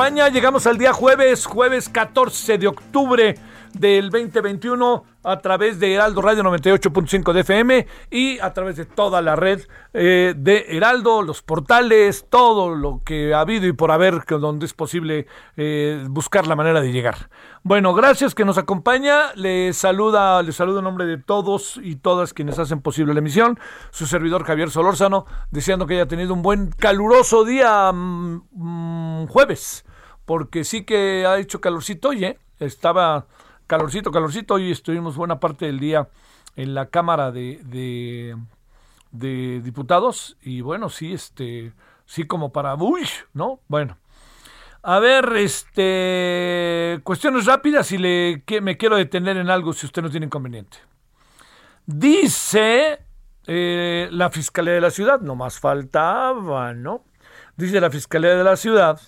Llegamos al día jueves, jueves 14 de octubre del 2021 a través de Heraldo Radio 98.5 de FM y a través de toda la red eh, de Heraldo, los portales, todo lo que ha habido y por haber, donde es posible eh, buscar la manera de llegar. Bueno, gracias que nos acompaña. Le saluda, le saludo en nombre de todos y todas quienes hacen posible la emisión. Su servidor Javier Solórzano, deseando que haya tenido un buen caluroso día mm, mm, jueves, porque sí que ha hecho calorcito, oye, estaba calorcito, calorcito. Hoy estuvimos buena parte del día en la Cámara de, Diputados y bueno, sí, este, sí como para, uy, ¿no? Bueno. A ver, este, cuestiones rápidas y le, que, me quiero detener en algo si usted no tiene inconveniente. Dice eh, la Fiscalía de la Ciudad, no más faltaba, ¿no? Dice la Fiscalía de la Ciudad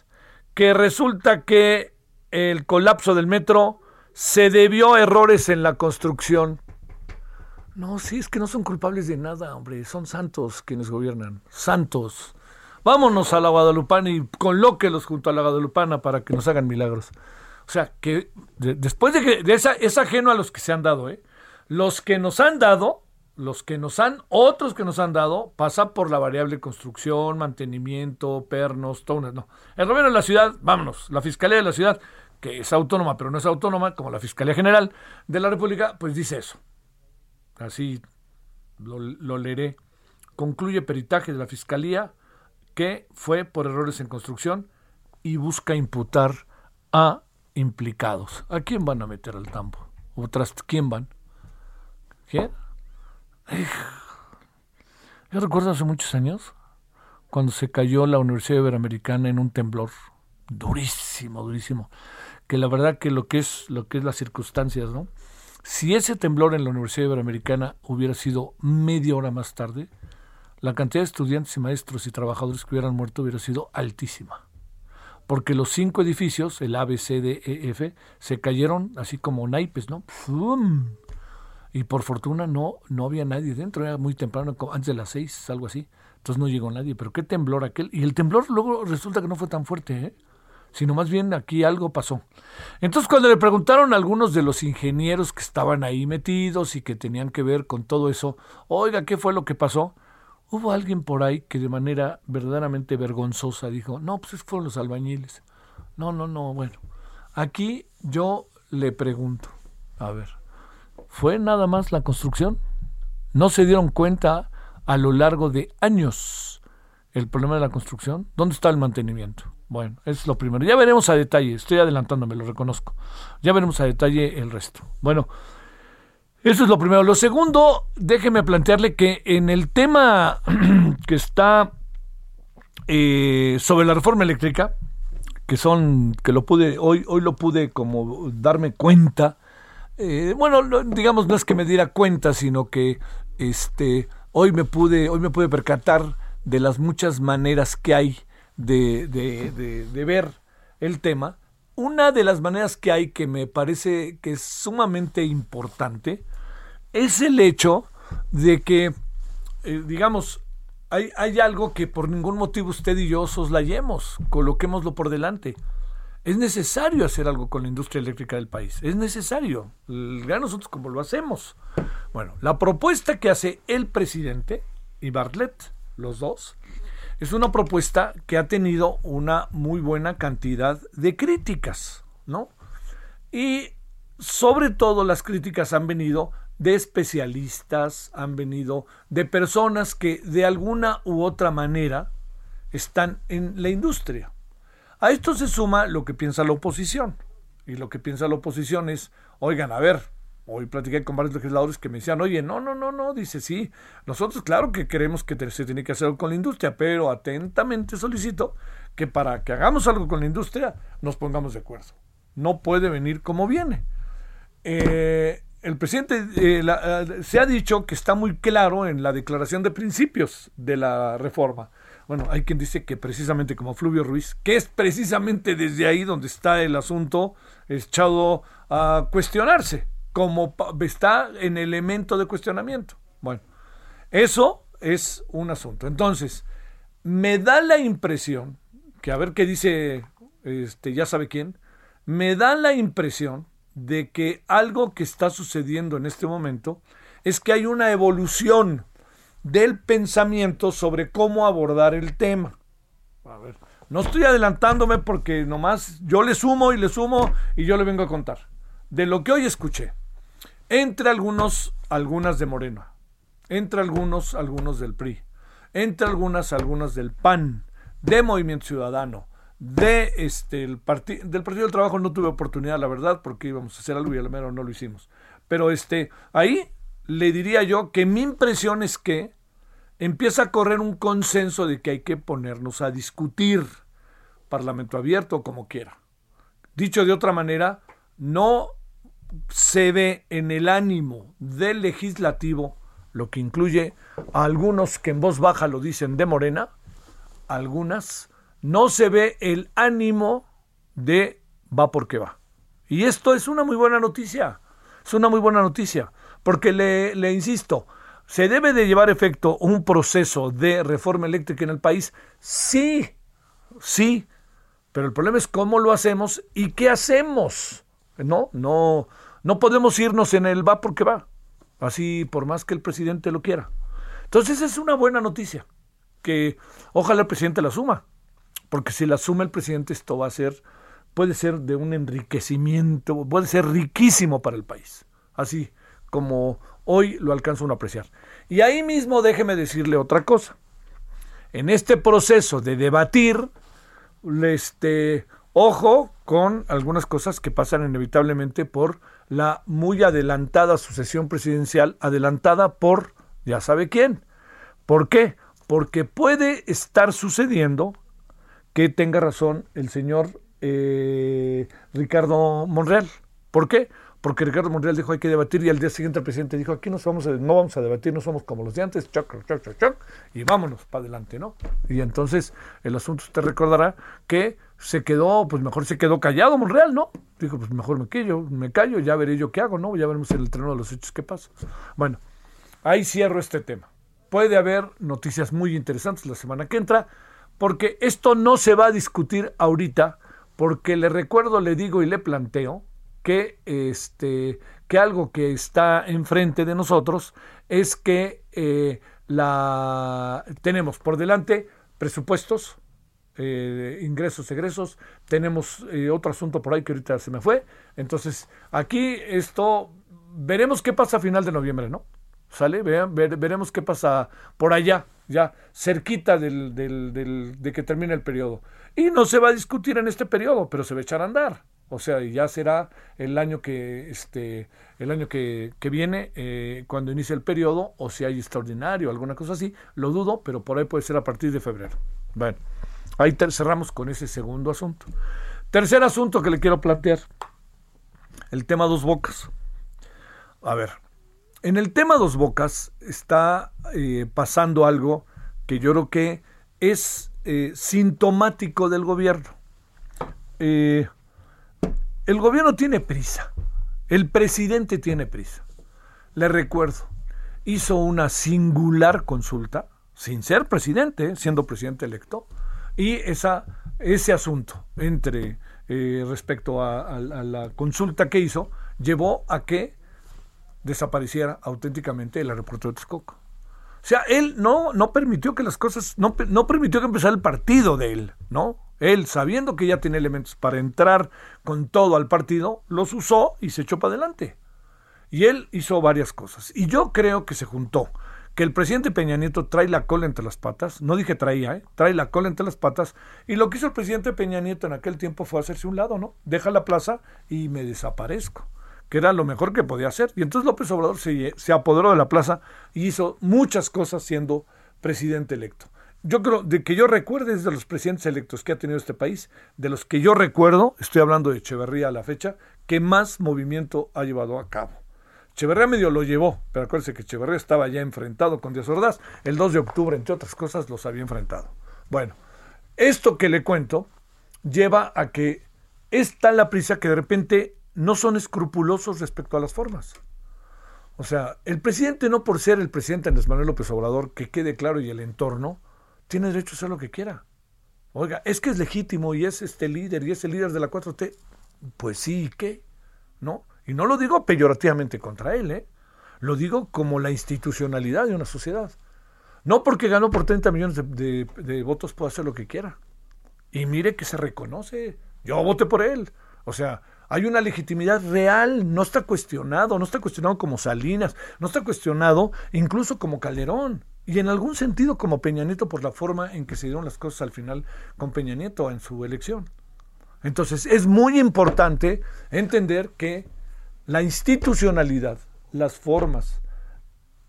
que resulta que el colapso del metro se debió a errores en la construcción. No, sí, es que no son culpables de nada, hombre. Son santos quienes gobiernan. Santos. Vámonos a la Guadalupana y colóquelos junto a la Guadalupana para que nos hagan milagros. O sea, que de- después de que es ajeno a los que se han dado, ¿eh? Los que nos han dado, los que nos han, otros que nos han dado, pasa por la variable construcción, mantenimiento, pernos, una- no. El gobierno de la ciudad, vámonos, la fiscalía de la ciudad, que es autónoma, pero no es autónoma, como la Fiscalía General de la República, pues dice eso. Así lo, leeré. Concluye peritaje de la Fiscalía que fue por errores en construcción y busca imputar a implicados. ¿A quién van a meter al tambo? ¿O tras quién van? ¿Quién? Yo recuerdo hace muchos años cuando se cayó la Universidad Iberoamericana en un temblor durísimo, durísimo, que la verdad que lo que es lo que es las circunstancias, ¿no? Si ese temblor en la Universidad Iberoamericana hubiera sido media hora más tarde, la cantidad de estudiantes y maestros y trabajadores que hubieran muerto hubiera sido altísima. Porque los cinco edificios, el A, B, C, D, E, F, se cayeron así como naipes, ¿no? ¡Fum! Y por fortuna no, no había nadie dentro, era muy temprano, antes de las seis, algo así. Entonces no llegó nadie. Pero qué temblor aquel. Y el temblor luego resulta que no fue tan fuerte, ¿eh? sino más bien aquí algo pasó. Entonces cuando le preguntaron a algunos de los ingenieros que estaban ahí metidos y que tenían que ver con todo eso, oiga, ¿qué fue lo que pasó? Hubo alguien por ahí que de manera verdaderamente vergonzosa dijo, no, pues fueron los albañiles. No, no, no, bueno. Aquí yo le pregunto, a ver, ¿fue nada más la construcción? ¿No se dieron cuenta a lo largo de años el problema de la construcción? ¿Dónde está el mantenimiento? Bueno, es lo primero. Ya veremos a detalle, estoy adelantándome, lo reconozco. Ya veremos a detalle el resto. Bueno, eso es lo primero. Lo segundo, déjeme plantearle que en el tema que está eh, sobre la reforma eléctrica, que son, que lo pude, hoy, hoy lo pude como darme cuenta, eh, bueno, no, digamos, no es que me diera cuenta, sino que este, hoy me pude, hoy me pude percatar de las muchas maneras que hay de, de, de, de ver el tema. Una de las maneras que hay que me parece que es sumamente importante es el hecho de que, eh, digamos, hay, hay algo que por ningún motivo usted y yo soslayemos, coloquémoslo por delante. Es necesario hacer algo con la industria eléctrica del país. Es necesario. Vean nosotros cómo lo hacemos. Bueno, la propuesta que hace el presidente y Bartlett, los dos, es una propuesta que ha tenido una muy buena cantidad de críticas, ¿no? Y sobre todo las críticas han venido de especialistas, han venido de personas que de alguna u otra manera están en la industria. A esto se suma lo que piensa la oposición. Y lo que piensa la oposición es, oigan, a ver, hoy platiqué con varios legisladores que me decían, oye, no, no, no, no, dice, sí, nosotros claro que queremos que se tiene que hacer algo con la industria, pero atentamente solicito que para que hagamos algo con la industria nos pongamos de acuerdo. No puede venir como viene. Eh, el presidente eh, eh, se ha dicho que está muy claro en la declaración de principios de la reforma bueno, hay quien dice que precisamente como Fluvio Ruiz, que es precisamente desde ahí donde está el asunto echado a cuestionarse, como está en elemento de cuestionamiento. Bueno, eso es un asunto. Entonces, me da la impresión, que a ver qué dice, este, ya sabe quién, me da la impresión de que algo que está sucediendo en este momento es que hay una evolución del pensamiento sobre cómo abordar el tema. A ver, no estoy adelantándome porque nomás yo le sumo y le sumo y yo le vengo a contar. De lo que hoy escuché, entre algunos, algunas de Moreno, entre algunos, algunos del PRI, entre algunas, algunas del PAN, de Movimiento Ciudadano, de este el del Partido del Trabajo no tuve oportunidad, la verdad, porque íbamos a hacer algo y menos no lo hicimos. Pero este, ahí le diría yo que mi impresión es que empieza a correr un consenso de que hay que ponernos a discutir, parlamento abierto como quiera. Dicho de otra manera, no se ve en el ánimo del legislativo, lo que incluye a algunos que en voz baja lo dicen de Morena, algunas, no se ve el ánimo de va porque va. Y esto es una muy buena noticia, es una muy buena noticia. Porque le, le insisto, ¿se debe de llevar efecto un proceso de reforma eléctrica en el país? Sí, sí, pero el problema es cómo lo hacemos y qué hacemos. No, no, no podemos irnos en el va porque va, así por más que el presidente lo quiera. Entonces es una buena noticia, que ojalá el presidente la suma, porque si la suma el presidente esto va a ser, puede ser de un enriquecimiento, puede ser riquísimo para el país. Así, como hoy lo alcanza uno a apreciar. Y ahí mismo déjeme decirle otra cosa. En este proceso de debatir, este, ojo con algunas cosas que pasan inevitablemente por la muy adelantada sucesión presidencial, adelantada por ya sabe quién. ¿Por qué? Porque puede estar sucediendo que tenga razón el señor eh, Ricardo Monreal. ¿Por qué? Porque Ricardo Monreal dijo hay que debatir y al día siguiente el presidente dijo aquí no vamos a, no vamos a debatir, no somos como los de antes, choc, choc, choc, choc, y vámonos para adelante, ¿no? Y entonces el asunto usted recordará que se quedó, pues mejor se quedó callado Monreal, ¿no? Dijo, pues mejor me callo, me callo, ya veré yo qué hago, ¿no? Ya veremos en el terreno de los hechos qué pasa. Bueno, ahí cierro este tema. Puede haber noticias muy interesantes la semana que entra, porque esto no se va a discutir ahorita, porque le recuerdo, le digo y le planteo, que, este, que algo que está enfrente de nosotros es que eh, la, tenemos por delante presupuestos, eh, ingresos, egresos, tenemos eh, otro asunto por ahí que ahorita se me fue. Entonces, aquí esto, veremos qué pasa a final de noviembre, ¿no? ¿Sale? Vean, veremos qué pasa por allá, ya cerquita del, del, del, de que termine el periodo. Y no se va a discutir en este periodo, pero se va a echar a andar. O sea, ya será el año que, este, el año que, que viene, eh, cuando inicie el periodo, o si hay extraordinario, alguna cosa así, lo dudo, pero por ahí puede ser a partir de febrero. Bueno, ahí cerramos con ese segundo asunto. Tercer asunto que le quiero plantear, el tema dos bocas. A ver, en el tema dos bocas está eh, pasando algo que yo creo que es eh, sintomático del gobierno. Eh, el gobierno tiene prisa. El presidente tiene prisa. Le recuerdo, hizo una singular consulta, sin ser presidente, siendo presidente electo, y esa, ese asunto entre eh, respecto a, la consulta que hizo llevó a que desapareciera auténticamente el aeropuerto de Texcoco. O sea, él no, no permitió que las cosas, no, no permitió que empezara el partido de él, ¿no? Él, sabiendo que ya tiene elementos para entrar con todo al partido, los usó y se echó para adelante. Y él hizo varias cosas. Y yo creo que se juntó que el presidente Peña Nieto trae la cola entre las patas, no dije traía, ¿eh? trae la cola entre las patas, y lo que hizo el presidente Peña Nieto en aquel tiempo fue hacerse un lado, ¿no? Deja la plaza y me desaparezco, que era lo mejor que podía hacer. Y entonces López Obrador se, se apoderó de la plaza y hizo muchas cosas siendo presidente electo. Yo creo, de que yo recuerde, es de los presidentes electos que ha tenido este país, de los que yo recuerdo, estoy hablando de Echeverría a la fecha, que más movimiento ha llevado a cabo. Echeverría medio lo llevó, pero acuérdense que Echeverría estaba ya enfrentado con Díaz Ordaz. El 2 de octubre, entre otras cosas, los había enfrentado. Bueno, esto que le cuento lleva a que es tal la prisa que de repente no son escrupulosos respecto a las formas. O sea, el presidente no por ser el presidente Andrés Manuel López Obrador, que quede claro, y el entorno, tiene derecho a hacer lo que quiera. Oiga, es que es legítimo y es este líder y es el líder de la 4T. Pues sí, ¿y qué? ¿No? Y no lo digo peyorativamente contra él, ¿eh? lo digo como la institucionalidad de una sociedad. No porque ganó por 30 millones de, votos pueda hacer lo que quiera. Y mire que se reconoce. Yo voté por él. O sea, hay una legitimidad real, no está cuestionado, no está cuestionado como Salinas, no está cuestionado incluso como Calderón. Y en algún sentido como Peña Nieto por la forma en que se dieron las cosas al final con Peña Nieto en su elección. Entonces es muy importante entender que la institucionalidad, las formas,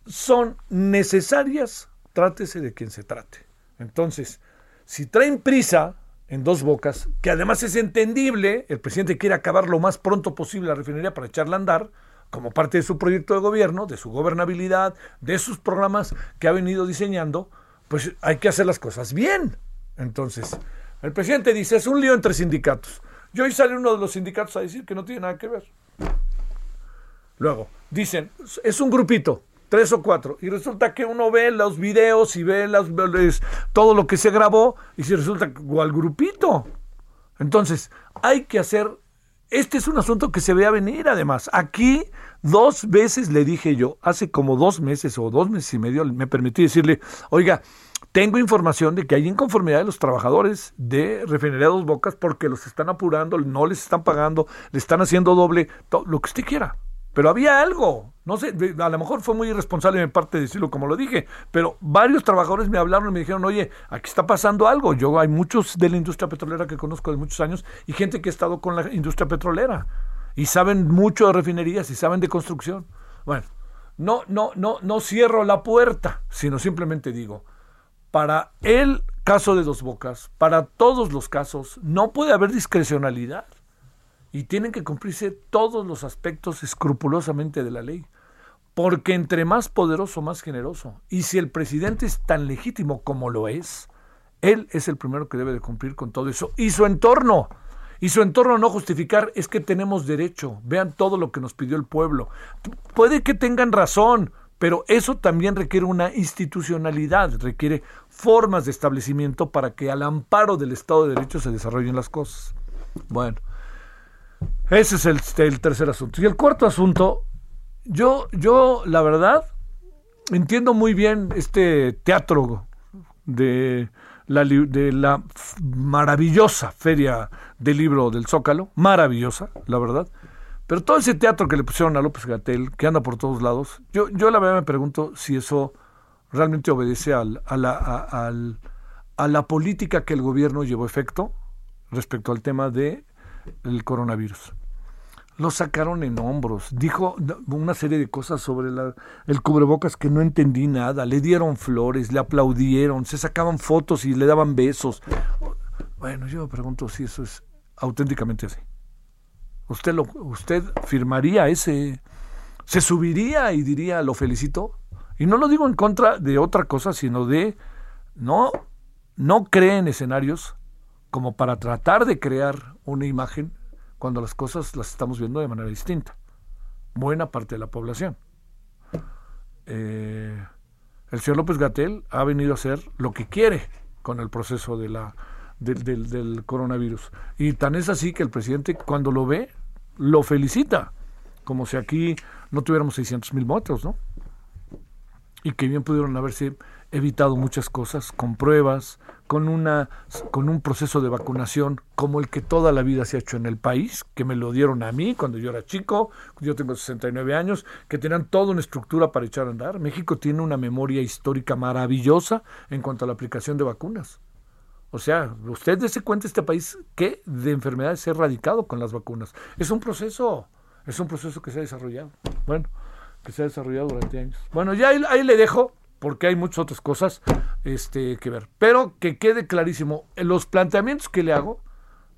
son necesarias, trátese de quien se trate. Entonces, si traen prisa en dos bocas, que además es entendible, el presidente quiere acabar lo más pronto posible la refinería para echarla a andar, como parte de su proyecto de gobierno, de su gobernabilidad, de sus programas que ha venido diseñando, pues hay que hacer las cosas bien. Entonces, el presidente dice, es un lío entre sindicatos. Y hoy sale uno de los sindicatos a decir que no tiene nada que ver. Luego, dicen, es un grupito, tres o cuatro, y resulta que uno ve los videos y ve las, todo lo que se grabó, y si resulta igual grupito. Entonces, hay que hacer, este es un asunto que se ve a venir además. Aquí dos veces le dije yo, hace como dos meses o dos meses y medio, me permití decirle, oiga, tengo información de que hay inconformidad de los trabajadores de Refinería Dos Bocas porque los están apurando, no les están pagando, le están haciendo doble, lo que usted quiera. Pero había algo, no sé, a lo mejor fue muy irresponsable de mi parte decirlo como lo dije, pero varios trabajadores me hablaron y me dijeron, oye, aquí está pasando algo. Yo hay muchos de la industria petrolera que conozco de muchos años y gente que ha estado con la industria petrolera y saben mucho de refinerías y saben de construcción. Bueno, no, no, no, no cierro la puerta, sino simplemente digo, para el caso de Dos Bocas, para todos los casos, no puede haber discrecionalidad y tienen que cumplirse todos los aspectos escrupulosamente de la ley. Porque entre más poderoso, más generoso. Y si el presidente es tan legítimo como lo es, él es el primero que debe de cumplir con todo eso. Y su entorno. Y su entorno no justificar es que tenemos derecho. Vean todo lo que nos pidió el pueblo. Puede que tengan razón, pero eso también requiere una institucionalidad, requiere formas de establecimiento para que al amparo del Estado de Derecho se desarrollen las cosas. Bueno, ese es el, tercer asunto. Y el cuarto asunto, yo, yo, la verdad, entiendo muy bien este teatro de la, de la maravillosa feria del libro del Zócalo, maravillosa, la verdad. Pero todo ese teatro que le pusieron a López Gatel, que anda por todos lados, yo, yo la verdad me pregunto si eso realmente obedece al, a, la, al, a la política que el gobierno llevó efecto respecto al tema de el coronavirus. Lo sacaron en hombros, dijo una serie de cosas sobre el cubrebocas que no entendí nada, le dieron flores, le aplaudieron, se sacaban fotos y le daban besos. Bueno, yo me pregunto si eso es auténticamente así. ¿Usted, lo, usted firmaría ese, se subiría y diría lo felicito? Y no lo digo en contra de otra cosa, sino de no, no creen escenarios como para tratar de crear una imagen cuando las cosas las estamos viendo de manera distinta. Buena parte de la población. Eh, el señor López Gatel ha venido a hacer lo que quiere con el proceso de la, del, coronavirus. Y tan es así que el presidente cuando lo ve, lo felicita, como si aquí no tuviéramos 600 mil muertos, ¿no? Y que bien pudieron haberse evitado muchas cosas con pruebas, con una con un proceso de vacunación como el que toda la vida se ha hecho en el país, que me lo dieron a mí cuando yo era chico, yo tengo 69 años, que tenían toda una estructura para echar a andar. México tiene una memoria histórica maravillosa en cuanto a la aplicación de vacunas. O sea, usted dése cuenta este país que de enfermedades se ha erradicado con las vacunas. Es un proceso, es un proceso que se ha desarrollado. Bueno, que se ha desarrollado durante años. Bueno, ya ahí, ahí le dejo porque hay muchas otras cosas este, que ver. Pero que quede clarísimo, los planteamientos que le hago,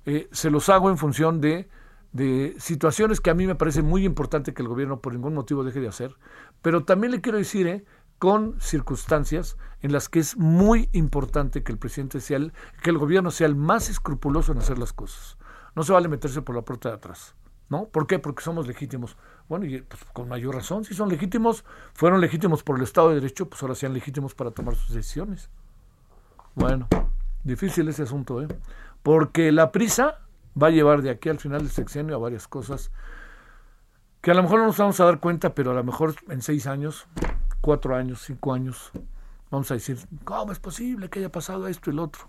eh, se los hago en función de, de situaciones que a mí me parece muy importante que el gobierno por ningún motivo deje de hacer, pero también le quiero decir, eh, con circunstancias en las que es muy importante que el presidente sea el, que el gobierno sea el más escrupuloso en hacer las cosas. No se vale meterse por la puerta de atrás. ¿No? ¿Por qué? Porque somos legítimos. Bueno, y pues, con mayor razón, si son legítimos, fueron legítimos por el Estado de Derecho, pues ahora sean legítimos para tomar sus decisiones. Bueno, difícil ese asunto, ¿eh? Porque la prisa va a llevar de aquí al final del sexenio a varias cosas que a lo mejor no nos vamos a dar cuenta, pero a lo mejor en seis años, cuatro años, cinco años, vamos a decir, ¿cómo es posible que haya pasado esto y lo otro?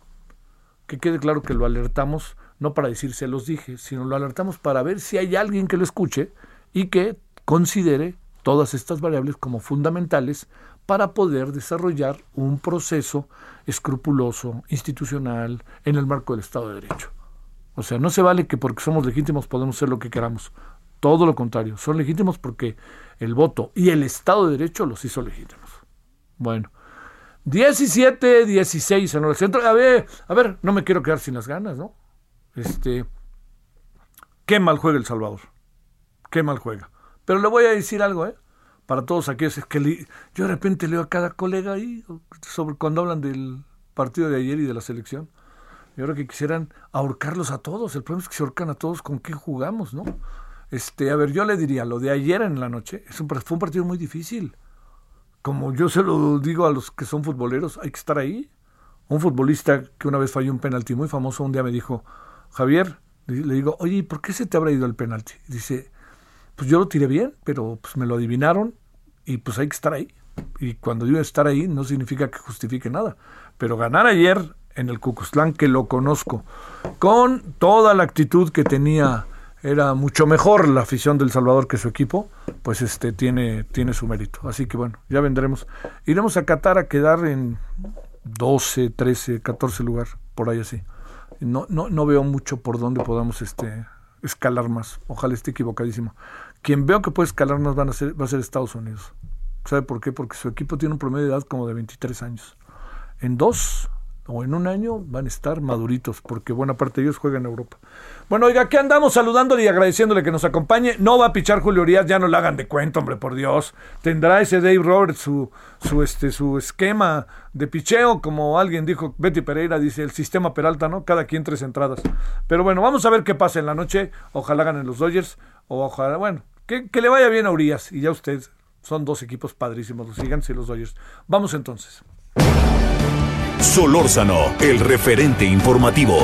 Que quede claro que lo alertamos no para decir se los dije, sino lo alertamos para ver si hay alguien que lo escuche y que considere todas estas variables como fundamentales para poder desarrollar un proceso escrupuloso, institucional, en el marco del Estado de Derecho. O sea, no se vale que porque somos legítimos podemos hacer lo que queramos. Todo lo contrario, son legítimos porque el voto y el Estado de Derecho los hizo legítimos. Bueno, 17, 16 en el centro. A ver, a ver, no me quiero quedar sin las ganas, ¿no? Este, qué mal juega El Salvador. Qué mal juega. Pero le voy a decir algo, ¿eh? Para todos aquellos que yo de repente leo a cada colega ahí sobre cuando hablan del partido de ayer y de la selección. Y ahora que quisieran ahorcarlos a todos. El problema es que se ahorcan a todos con qué jugamos, ¿no? Este, a ver, yo le diría, lo de ayer en la noche es un, fue un partido muy difícil. Como yo se lo digo a los que son futboleros, hay que estar ahí. Un futbolista que una vez falló un penalti muy famoso, un día me dijo, Javier, le digo, oye, ¿por qué se te habrá ido el penalti? dice, pues yo lo tiré bien, pero pues me lo adivinaron y pues hay que estar ahí. Y cuando digo estar ahí no significa que justifique nada. Pero ganar ayer en el Cucuzlán, que lo conozco, con toda la actitud que tenía, era mucho mejor la afición del Salvador que su equipo, pues este tiene, tiene su mérito. Así que bueno, ya vendremos. Iremos a Qatar a quedar en 12, 13, 14 lugar, por ahí así no, no, no veo mucho por dónde podamos este, escalar más. Ojalá esté equivocadísimo. Quien veo que puede escalar más van a ser, va a ser Estados Unidos. ¿Sabe por qué? Porque su equipo tiene un promedio de edad como de 23 años. En dos o en un año van a estar maduritos, porque buena parte de ellos juegan en Europa. Bueno, oiga, aquí andamos saludándole y agradeciéndole que nos acompañe. No va a pichar Julio Urias, ya no lo hagan de cuento, hombre, por Dios. Tendrá ese Dave Roberts su, su, este, su esquema de picheo, como alguien dijo, Betty Pereira dice, el sistema Peralta, ¿no? Cada quien tres entradas. Pero bueno, vamos a ver qué pasa en la noche. Ojalá ganen los Dodgers, o ojalá, bueno, que, que le vaya bien a Urias. Y ya usted, son dos equipos padrísimos, los Gigantes y los Dodgers. Vamos entonces. Solórzano, el referente informativo.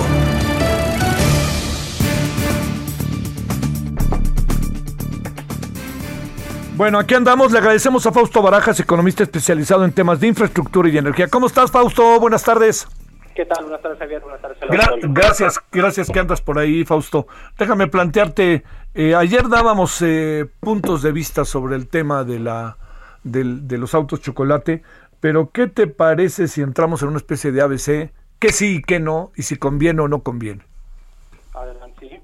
Bueno, aquí andamos. Le agradecemos a Fausto Barajas, economista especializado en temas de infraestructura y energía. ¿Cómo estás, Fausto? Buenas tardes. ¿Qué tal? Buenas tardes, Javier. Buenas tardes. Gra gracias, gracias que andas por ahí, Fausto. Déjame plantearte, eh, ayer dábamos eh, puntos de vista sobre el tema de, la, del, de los autos chocolate, pero ¿qué te parece si entramos en una especie de ABC? ¿Qué sí y qué no? Y si conviene o no conviene. Adelante, sí.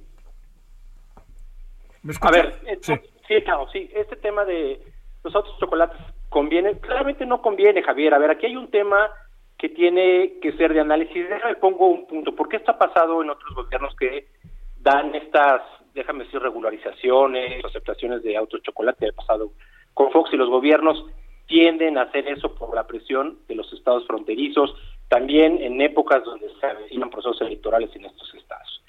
¿Me A ver, eh, Sí. sí, claro, sí. Este tema de los autos chocolates conviene, claramente no conviene, Javier. A ver, aquí hay un tema que tiene que ser de análisis. Déjame pongo un punto. ¿Por qué está pasado en otros gobiernos que dan estas, déjame decir, regularizaciones, aceptaciones de autos chocolate? Ha pasado con Fox y los gobiernos tienden a hacer eso por la presión de los estados fronterizos, también en épocas donde se avecinan procesos electorales en estos estados.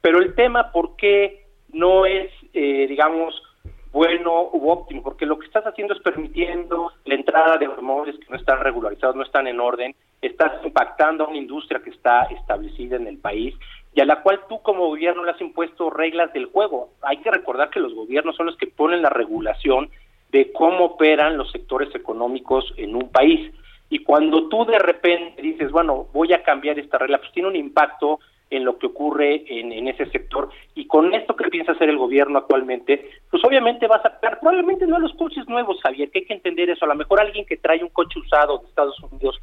Pero el tema, ¿por qué no es, eh, digamos, bueno u óptimo, porque lo que estás haciendo es permitiendo la entrada de automóviles que no están regularizados, no están en orden, estás impactando a una industria que está establecida en el país y a la cual tú como gobierno le has impuesto reglas del juego. Hay que recordar que los gobiernos son los que ponen la regulación de cómo operan los sectores económicos en un país. Y cuando tú de repente dices, bueno, voy a cambiar esta regla, pues tiene un impacto en lo que ocurre en, en, ese sector. Y con esto que piensa hacer el gobierno actualmente, pues obviamente va a probablemente no los coches nuevos, Javier, que hay que entender eso. A lo mejor alguien que trae un coche usado de Estados Unidos,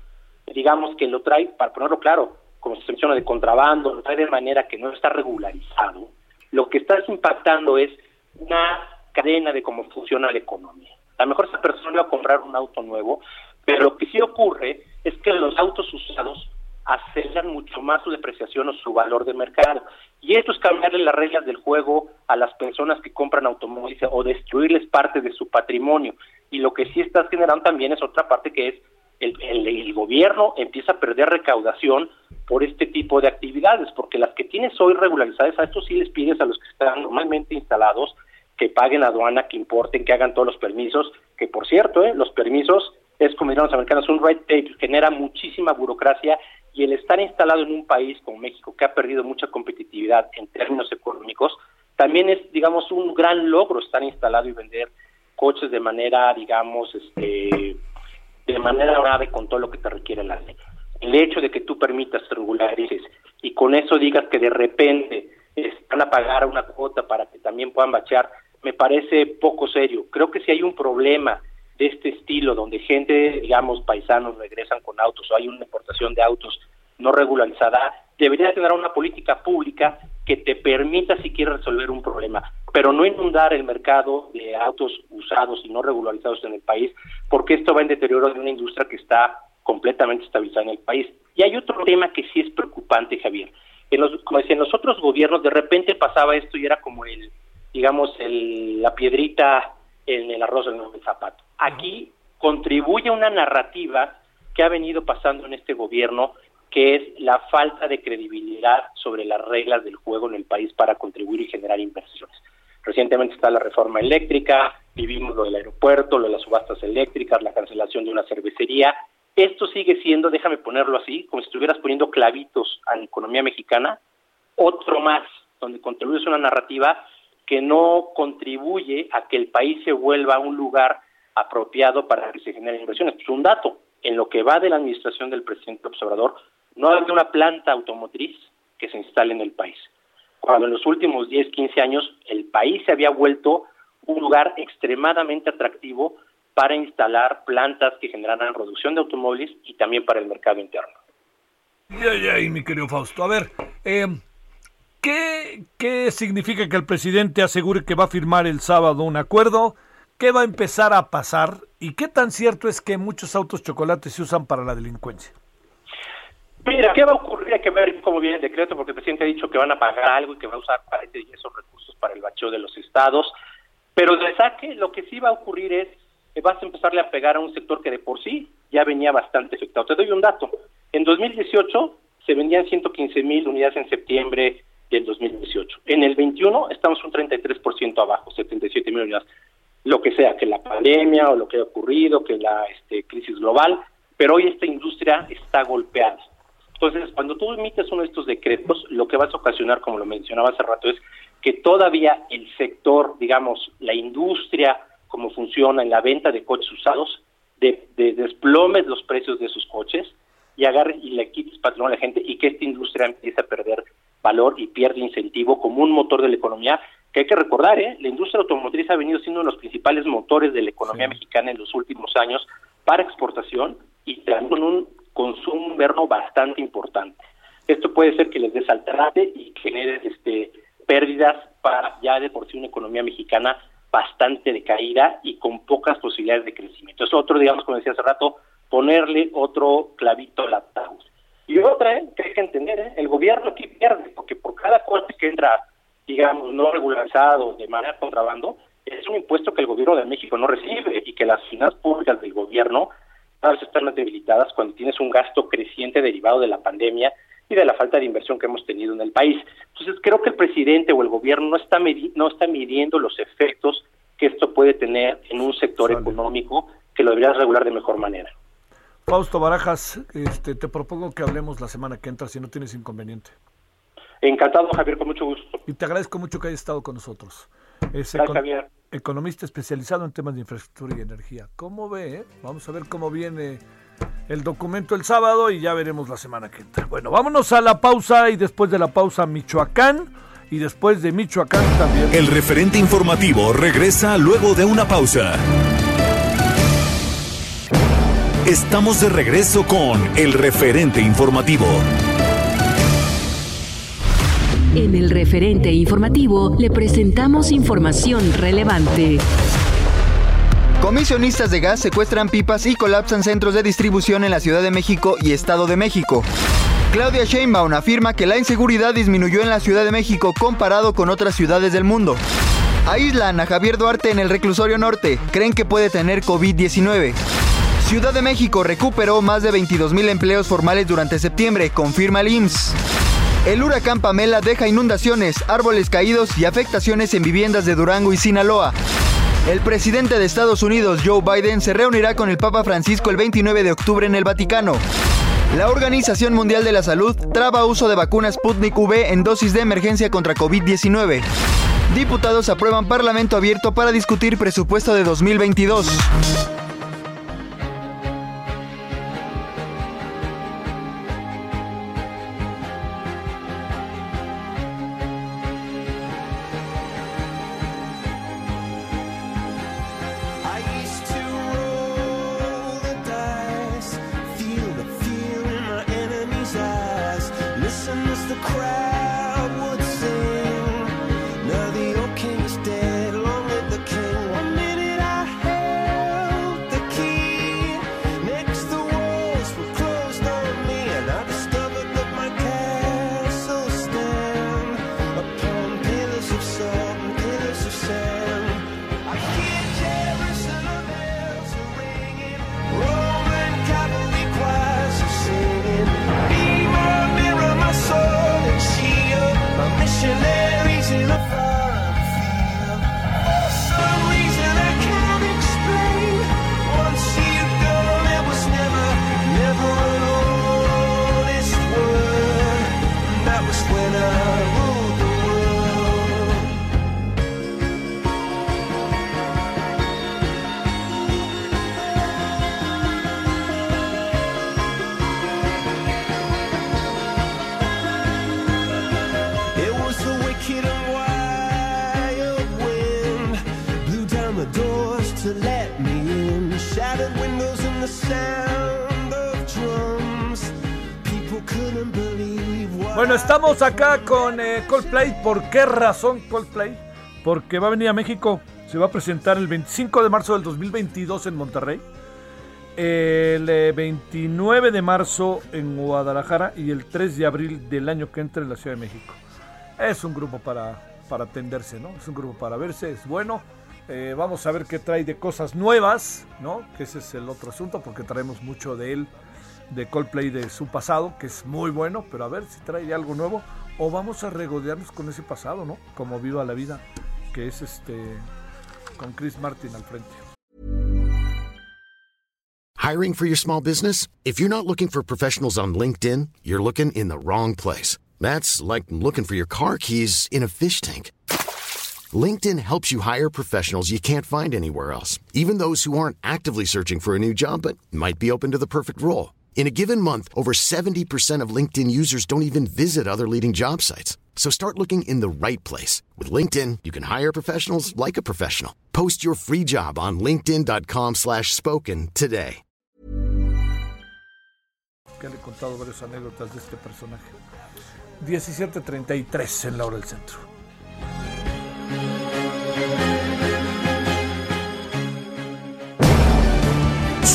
digamos que lo trae, para ponerlo claro, como se menciona, de contrabando, lo trae de manera que no está regularizado, lo que está impactando es una cadena de cómo funciona la economía. A lo mejor esa persona va a comprar un auto nuevo, pero lo que sí ocurre es que los autos usados aceleran mucho más su depreciación o su valor de mercado. Y esto es cambiarle las reglas del juego a las personas que compran automóviles o destruirles parte de su patrimonio. Y lo que sí estás generando también es otra parte que es el, el, el, gobierno empieza a perder recaudación por este tipo de actividades, porque las que tienes hoy regularizadas, a estos sí les pides a los que están normalmente instalados que paguen aduana, que importen, que hagan todos los permisos, que por cierto, ¿eh? los permisos es como dirán los americanos, un red tape, genera muchísima burocracia y el estar instalado en un país como México, que ha perdido mucha competitividad en términos económicos, también es, digamos, un gran logro estar instalado y vender coches de manera, digamos, este, de manera grave con todo lo que te requiere la ley. El hecho de que tú permitas regularices y con eso digas que de repente van a pagar una cuota para que también puedan bachear, me parece poco serio. Creo que si hay un problema de este estilo, donde gente, digamos, paisanos regresan con autos o hay una importación de autos no regularizada, debería tener una política pública que te permita si quieres resolver un problema, pero no inundar el mercado de autos usados y no regularizados en el país, porque esto va en deterioro de una industria que está completamente estabilizada en el país. Y hay otro tema que sí es preocupante, Javier. En los, como decía, en los otros gobiernos de repente pasaba esto y era como el, digamos, el, la piedrita en el arroz en el zapato. Aquí contribuye una narrativa que ha venido pasando en este gobierno, que es la falta de credibilidad sobre las reglas del juego en el país para contribuir y generar inversiones. Recientemente está la reforma eléctrica, vivimos lo del aeropuerto, lo de las subastas eléctricas, la cancelación de una cervecería. Esto sigue siendo, déjame ponerlo así, como si estuvieras poniendo clavitos a la economía mexicana, otro más, donde contribuyes una narrativa que no contribuye a que el país se vuelva un lugar apropiado para que se generen inversiones. Pues un dato, en lo que va de la administración del presidente Observador, no hay una planta automotriz que se instale en el país. Cuando en los últimos 10, 15 años el país se había vuelto un lugar extremadamente atractivo para instalar plantas que generaran producción de automóviles y también para el mercado interno. Ya, ya, mi querido Fausto. A ver, eh, ¿qué, ¿qué significa que el presidente asegure que va a firmar el sábado un acuerdo? ¿Qué va a empezar a pasar? ¿Y qué tan cierto es que muchos autos chocolates se usan para la delincuencia? Mira, ¿qué va a ocurrir? Hay que ver cómo viene el decreto, porque el presidente ha dicho que van a pagar algo y que va a usar parece esos recursos para el bacheo de los estados. Pero de saque, lo que sí va a ocurrir es que vas a empezarle a pegar a un sector que de por sí ya venía bastante afectado. Te doy un dato. En 2018 se vendían 115 mil unidades en septiembre del 2018. En el 21 estamos un 33% abajo, 77 mil unidades lo que sea, que la pandemia o lo que ha ocurrido, que la este, crisis global, pero hoy esta industria está golpeada. Entonces, cuando tú emites uno de estos decretos, lo que vas a ocasionar, como lo mencionaba hace rato, es que todavía el sector, digamos, la industria, como funciona en la venta de coches usados, de, de desplomes los precios de sus coches y agarre y le quites patrón a la gente y que esta industria empiece a perder valor y pierde incentivo como un motor de la economía que hay que recordar, ¿eh? la industria automotriz ha venido siendo uno de los principales motores de la economía sí. mexicana en los últimos años para exportación y con un consumo inverno bastante importante. Esto puede ser que les desalterate y genere este, pérdidas para ya de por sí una economía mexicana bastante decaída y con pocas posibilidades de crecimiento. Es otro, digamos, como decía hace rato, ponerle otro clavito al ataúd. Y otra, ¿eh? que hay que entender, ¿eh? el gobierno aquí pierde, porque por cada coche que entra digamos, no regularizado de manera contrabando, es un impuesto que el gobierno de México no recibe y que las finanzas públicas del gobierno cada vez están más debilitadas cuando tienes un gasto creciente derivado de la pandemia y de la falta de inversión que hemos tenido en el país. Entonces creo que el presidente o el gobierno no está, no está midiendo los efectos que esto puede tener en un sector económico que lo deberías regular de mejor manera. Fausto Barajas, este, te propongo que hablemos la semana que entra si no tienes inconveniente. Encantado, Javier, con mucho gusto. Y te agradezco mucho que hayas estado con nosotros. Es Gracias, Javier. Economista especializado en temas de infraestructura y energía. ¿Cómo ve? Eh? Vamos a ver cómo viene el documento el sábado y ya veremos la semana que entra. Bueno, vámonos a la pausa y después de la pausa Michoacán y después de Michoacán también. El referente informativo regresa luego de una pausa. Estamos de regreso con el referente informativo. En el referente informativo le presentamos información relevante. Comisionistas de gas secuestran pipas y colapsan centros de distribución en la Ciudad de México y Estado de México. Claudia Sheinbaum afirma que la inseguridad disminuyó en la Ciudad de México comparado con otras ciudades del mundo. Aíslan a Javier Duarte en el reclusorio norte. Creen que puede tener COVID-19. Ciudad de México recuperó más de 22 mil empleos formales durante septiembre, confirma el IMSS. El huracán Pamela deja inundaciones, árboles caídos y afectaciones en viviendas de Durango y Sinaloa. El presidente de Estados Unidos, Joe Biden, se reunirá con el Papa Francisco el 29 de octubre en el Vaticano. La Organización Mundial de la Salud traba uso de vacunas Sputnik V en dosis de emergencia contra COVID-19. Diputados aprueban Parlamento abierto para discutir presupuesto de 2022. Bueno, estamos acá con eh, Coldplay. ¿Por qué razón Coldplay? Porque va a venir a México. Se va a presentar el 25 de marzo del 2022 en Monterrey. El 29 eh, de marzo en Guadalajara y el 3 de abril del año que entra en la Ciudad de México. Es un grupo para, para atenderse, ¿no? Es un grupo para verse, es bueno. Eh, vamos a ver qué trae de cosas nuevas, ¿no? Que ese es el otro asunto, porque traemos mucho de él de Coldplay de su pasado, que es muy bueno, pero a ver si trae algo nuevo o vamos a regodearnos con ese pasado, ¿no? Como viva la vida, que es este con Chris Martin al frente. Hiring for your small business? If you're not looking for professionals on LinkedIn, you're looking in the wrong place. That's like looking for your car keys in a fish tank. LinkedIn helps you hire professionals you can't find anywhere else, even those who aren't actively searching for a new job but might be open to the perfect role. In a given month, over 70% of LinkedIn users don't even visit other leading job sites. So start looking in the right place. With LinkedIn, you can hire professionals like a professional. Post your free job on linkedin.com slash spoken today. Que le he contado varias anécdotas de este personaje. 17.33 en la hora del centro.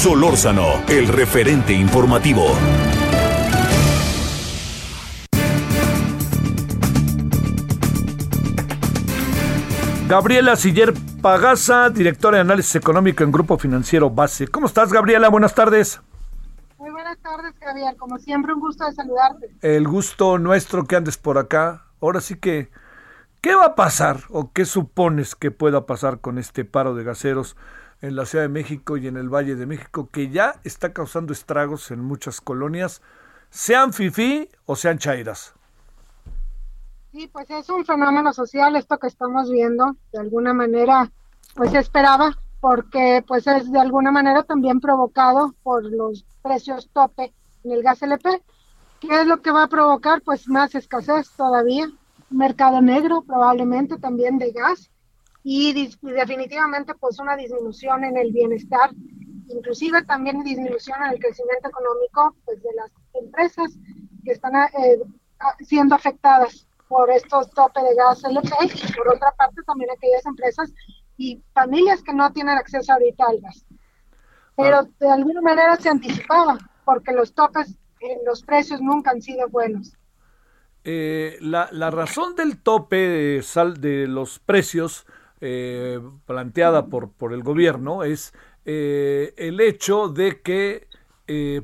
Solórzano, el referente informativo. Gabriela Siller Pagasa, directora de análisis económico en Grupo Financiero Base. ¿Cómo estás, Gabriela? Buenas tardes. Muy buenas tardes, Javier. Como siempre, un gusto de saludarte. El gusto nuestro que andes por acá. Ahora sí que ¿Qué va a pasar o qué supones que pueda pasar con este paro de gaseros en la Ciudad de México y en el Valle de México que ya está causando estragos en muchas colonias, sean fifí o sean chairas? Sí, pues es un fenómeno social esto que estamos viendo, de alguna manera, pues se esperaba, porque pues es de alguna manera también provocado por los precios tope en el gas LP. ¿Qué es lo que va a provocar? Pues más escasez todavía, mercado negro probablemente también de gas y, definitivamente pues una disminución en el bienestar, inclusive también disminución en el crecimiento económico pues de las empresas que están eh, siendo afectadas por estos tope de gas LP y por otra parte también aquellas empresas y familias que no tienen acceso ahorita al gas. Pero ah. de alguna manera se anticipaba porque los topes en los precios nunca han sido buenos. Eh, la, la, razón del tope de, sal, de los precios eh, planteada por, el gobierno es eh, el hecho de que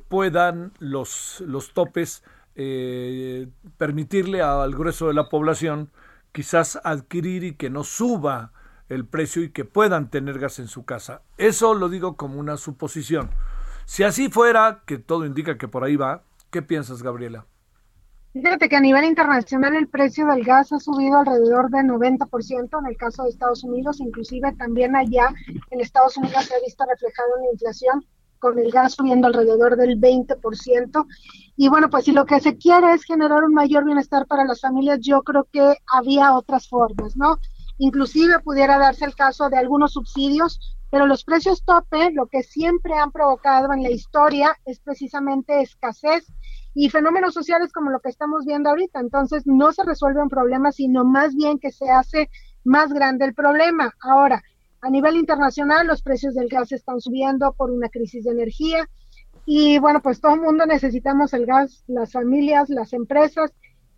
puedan los, los topes eh, permitirle al grueso de la población quizás adquirir y que no suba el precio y que puedan tener gas en su casa. Eso lo digo como una suposición. Si así fuera, que todo indica que por ahí va, ¿qué piensas, Gabriela? Fíjate que a nivel internacional el precio del gas ha subido alrededor del 90% en el caso de Estados Unidos, inclusive también allá en Estados Unidos se ha visto reflejado una inflación con el gas subiendo alrededor del 20%. Y bueno, pues si lo que se quiere es generar un mayor bienestar para las familias, yo creo que había otras formas, ¿no? Inclusive pudiera darse el caso de algunos subsidios, pero los precios tope, lo que siempre han provocado en la historia es precisamente escasez y fenómenos sociales como lo que estamos viendo ahorita. Entonces no se resuelve un problema, sino más bien que se hace más grande el problema. Ahora, a nivel internacional, los precios del gas están subiendo por una crisis de energía y bueno, pues todo el mundo necesitamos el gas, las familias, las empresas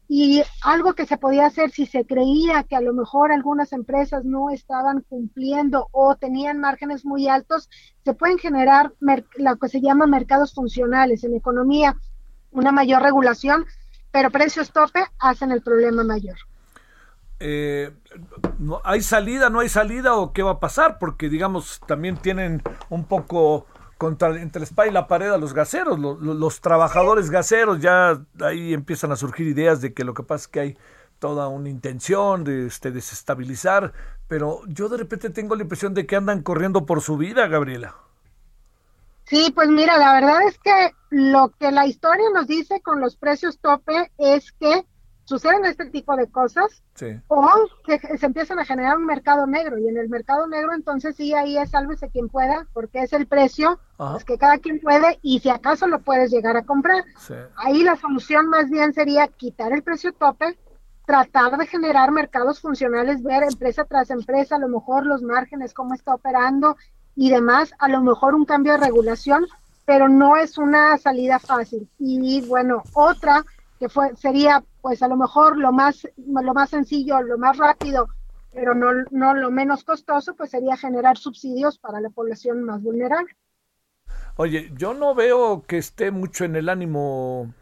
y algo que se podía hacer si se creía que a lo mejor algunas empresas no estaban cumpliendo o tenían márgenes muy altos, se pueden generar lo que se llama mercados funcionales en economía, una mayor regulación, pero precios tope hacen el problema mayor eh, ¿hay salida, no hay salida o qué va a pasar? Porque, digamos, también tienen un poco contra, entre la espalda y la pared a los gaseros, los, trabajadores gaseros, ya ahí empiezan a surgir ideas de que lo que pasa es que hay toda una intención de este, desestabilizar, pero yo de repente tengo la impresión de que andan corriendo por su vida, Gabriela. Sí, pues mira, la verdad es que lo que la historia nos dice con los precios tope es que suceden este tipo de cosas o que se empiezan a generar un mercado negro. Y en el mercado negro entonces sí ahí es sálvese quien pueda porque es el precio es que cada quien puede y si acaso lo puedes llegar a comprar. Ahí la solución más bien sería quitar el precio tope tratar de generar mercados funcionales ver empresa tras empresa a lo mejor los márgenes cómo está operando y demás a lo mejor un cambio de regulación pero no es una salida fácil y bueno otra que fue sería pues a lo mejor lo más, lo más sencillo, lo más rápido, pero no, no lo menos costoso, pues sería generar subsidios para la población más vulnerable. Oye, yo no veo que esté mucho en el ánimo